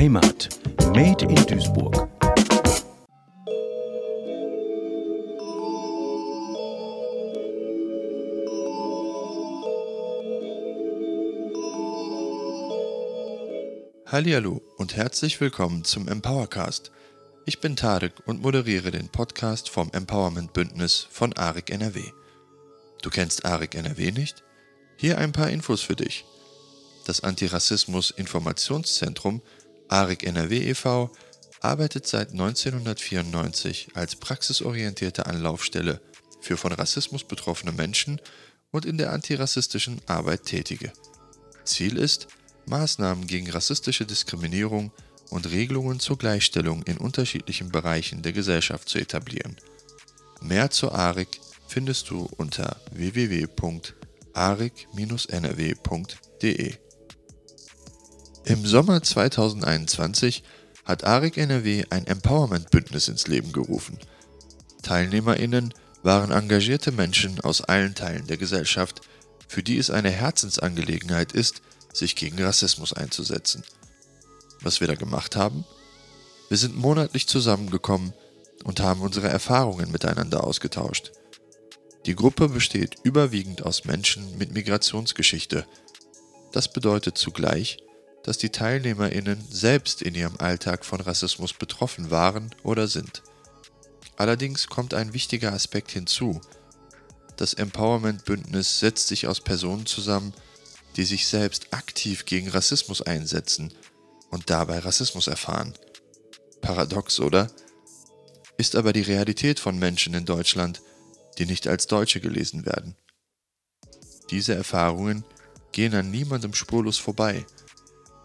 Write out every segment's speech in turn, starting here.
Heimat. Made in Duisburg. Hallihallo und herzlich willkommen zum Empowercast. Ich bin Tarek und moderiere den Podcast vom Empowerment Bündnis von ARIC NRW. Du kennst ARIC NRW nicht? Hier ein paar Infos für dich. Das Antirassismus Informationszentrum ARIC NRW e.V. arbeitet seit 1994 als praxisorientierte Anlaufstelle für von Rassismus betroffene Menschen und in der antirassistischen Arbeit Tätige. Ziel ist, Maßnahmen gegen rassistische Diskriminierung und Regelungen zur Gleichstellung in unterschiedlichen Bereichen der Gesellschaft zu etablieren. Mehr zur ARIC findest du unter www.aric-nrw.de. Im Sommer 2021 hat ARIC NRW ein Empowerment-Bündnis ins Leben gerufen. TeilnehmerInnen waren engagierte Menschen aus allen Teilen der Gesellschaft, für die es eine Herzensangelegenheit ist, sich gegen Rassismus einzusetzen. Was wir da gemacht haben? Wir sind monatlich zusammengekommen und haben unsere Erfahrungen miteinander ausgetauscht. Die Gruppe besteht überwiegend aus Menschen mit Migrationsgeschichte. Das bedeutet zugleich, dass die Teilnehmerinnen selbst in ihrem Alltag von Rassismus betroffen waren oder sind. Allerdings kommt ein wichtiger Aspekt hinzu. Das Empowerment-Bündnis setzt sich aus Personen zusammen, die sich selbst aktiv gegen Rassismus einsetzen und dabei Rassismus erfahren. Paradox, oder? Ist aber die Realität von Menschen in Deutschland, die nicht als Deutsche gelesen werden. Diese Erfahrungen gehen an niemandem spurlos vorbei,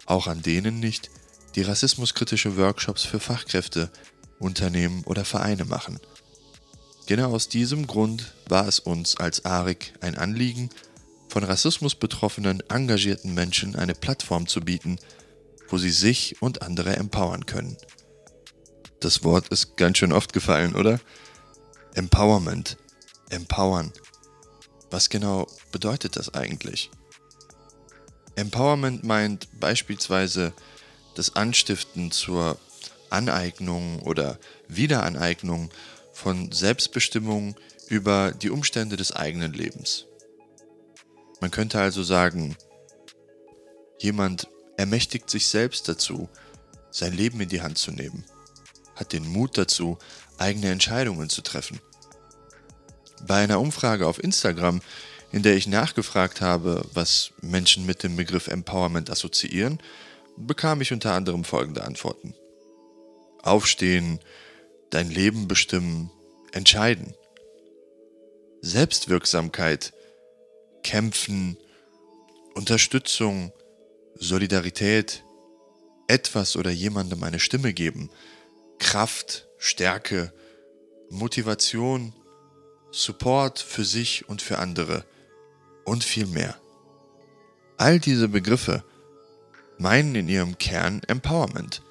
auch an denen nicht, die rassismuskritische Workshops für Fachkräfte, Unternehmen oder Vereine machen. Genau aus diesem Grund war es uns als ARIC ein Anliegen, von Rassismus betroffenen, engagierten Menschen eine Plattform zu bieten, wo sie sich und andere empowern können. Das Wort ist ganz schön oft gefallen, oder? Empowerment. Empowern. Was genau bedeutet das eigentlich? Empowerment meint beispielsweise das Anstiften zur Aneignung oder Wiederaneignung von Selbstbestimmung über die Umstände des eigenen Lebens. Man könnte also sagen, jemand ermächtigt sich selbst dazu, sein Leben in die Hand zu nehmen, hat den Mut dazu, eigene Entscheidungen zu treffen. Bei einer Umfrage auf Instagram, in der ich nachgefragt habe, was Menschen mit dem Begriff Empowerment assoziieren, bekam ich unter anderem folgende Antworten. Aufstehen, dein Leben bestimmen, entscheiden. Selbstwirksamkeit, kämpfen, Unterstützung, Solidarität, etwas oder jemandem eine Stimme geben, Kraft, Stärke, Motivation, Support für sich und für andere und viel mehr. All diese Begriffe meinen in ihrem Kern Empowerment.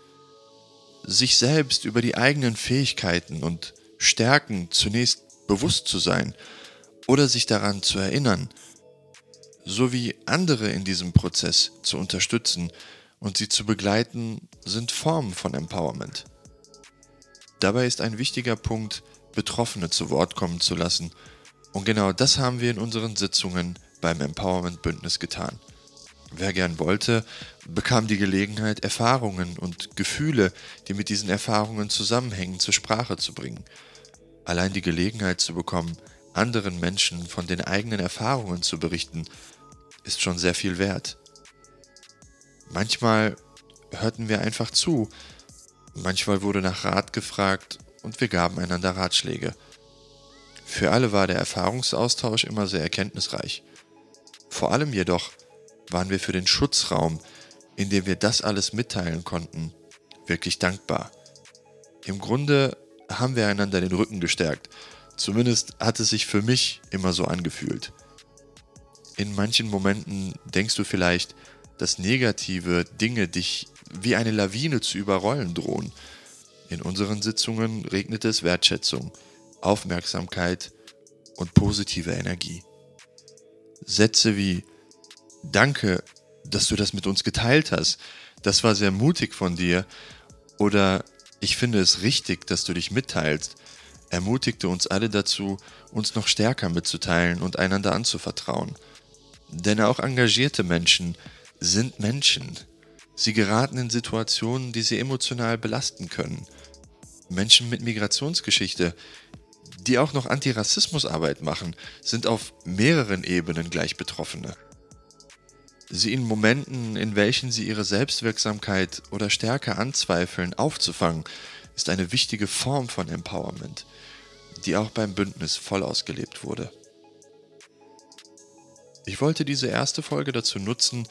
Sich selbst über die eigenen Fähigkeiten und Stärken zunächst bewusst zu sein oder sich daran zu erinnern, sowie andere in diesem Prozess zu unterstützen und sie zu begleiten, sind Formen von Empowerment. Dabei ist ein wichtiger Punkt, Betroffene zu Wort kommen zu lassen. Und genau das haben wir in unseren Sitzungen beim Empowerment Bündnis getan. Wer gern wollte, bekam die Gelegenheit, Erfahrungen und Gefühle, die mit diesen Erfahrungen zusammenhängen, zur Sprache zu bringen. Allein die Gelegenheit zu bekommen, anderen Menschen von den eigenen Erfahrungen zu berichten, ist schon sehr viel wert. Manchmal hörten wir einfach zu, manchmal wurde nach Rat gefragt und wir gaben einander Ratschläge. Für alle war der Erfahrungsaustausch immer sehr erkenntnisreich. Vor allem jedoch waren wir für den Schutzraum, in dem wir das alles mitteilen konnten, wirklich dankbar. Im Grunde haben wir einander den Rücken gestärkt. Zumindest hat es sich für mich immer so angefühlt. In manchen Momenten denkst du vielleicht, dass negative Dinge dich wie eine Lawine zu überrollen drohen. In unseren Sitzungen regnet es Wertschätzung, Aufmerksamkeit und positive Energie. Sätze wie Danke, dass du das mit uns geteilt hast. das war sehr mutig von dir oder ich finde es richtig, dass du dich mitteilst, ermutigte uns alle dazu, uns noch stärker mitzuteilen und einander anzuvertrauen. Denn auch engagierte Menschen sind Menschen. Sie geraten in Situationen, die sie emotional belasten können. Menschen mit Migrationsgeschichte, die auch noch Antirassismusarbeit machen, sind auf mehreren Ebenen gleich Betroffene. Sie in Momenten, in welchen sie ihre Selbstwirksamkeit oder Stärke anzweifeln, aufzufangen, ist eine wichtige Form von Empowerment, die auch beim Bündnis voll ausgelebt wurde. Ich wollte diese erste Folge dazu nutzen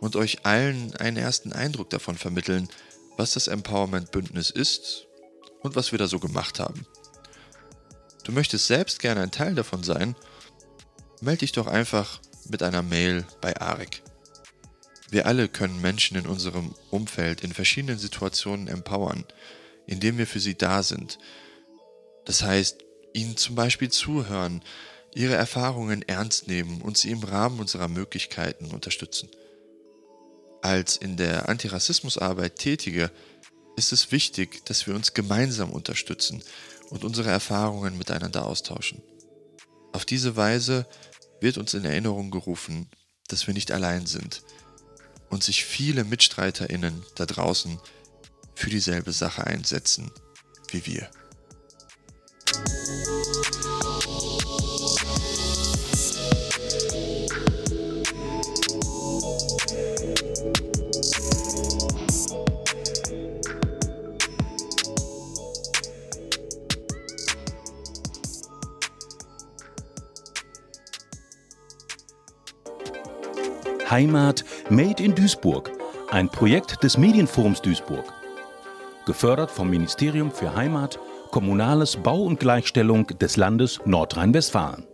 und euch allen einen ersten Eindruck davon vermitteln, was das Empowerment Bündnis ist und was wir da so gemacht haben. Du möchtest selbst gerne ein Teil davon sein? Melde dich doch einfach mit einer Mail bei Arik. Wir alle können Menschen in unserem Umfeld in verschiedenen Situationen empowern, indem wir für sie da sind. Das heißt, ihnen zum Beispiel zuhören, ihre Erfahrungen ernst nehmen und sie im Rahmen unserer Möglichkeiten unterstützen. Als in der Antirassismusarbeit Tätige ist es wichtig, dass wir uns gemeinsam unterstützen und unsere Erfahrungen miteinander austauschen. Auf diese Weise wird uns in Erinnerung gerufen, dass wir nicht allein sind und sich viele Mitstreiterinnen da draußen für dieselbe Sache einsetzen wie wir. Heimat Made in Duisburg, ein Projekt des Medienforums Duisburg. Gefördert vom Ministerium für Heimat, Kommunales Bau und Gleichstellung des Landes Nordrhein-Westfalen.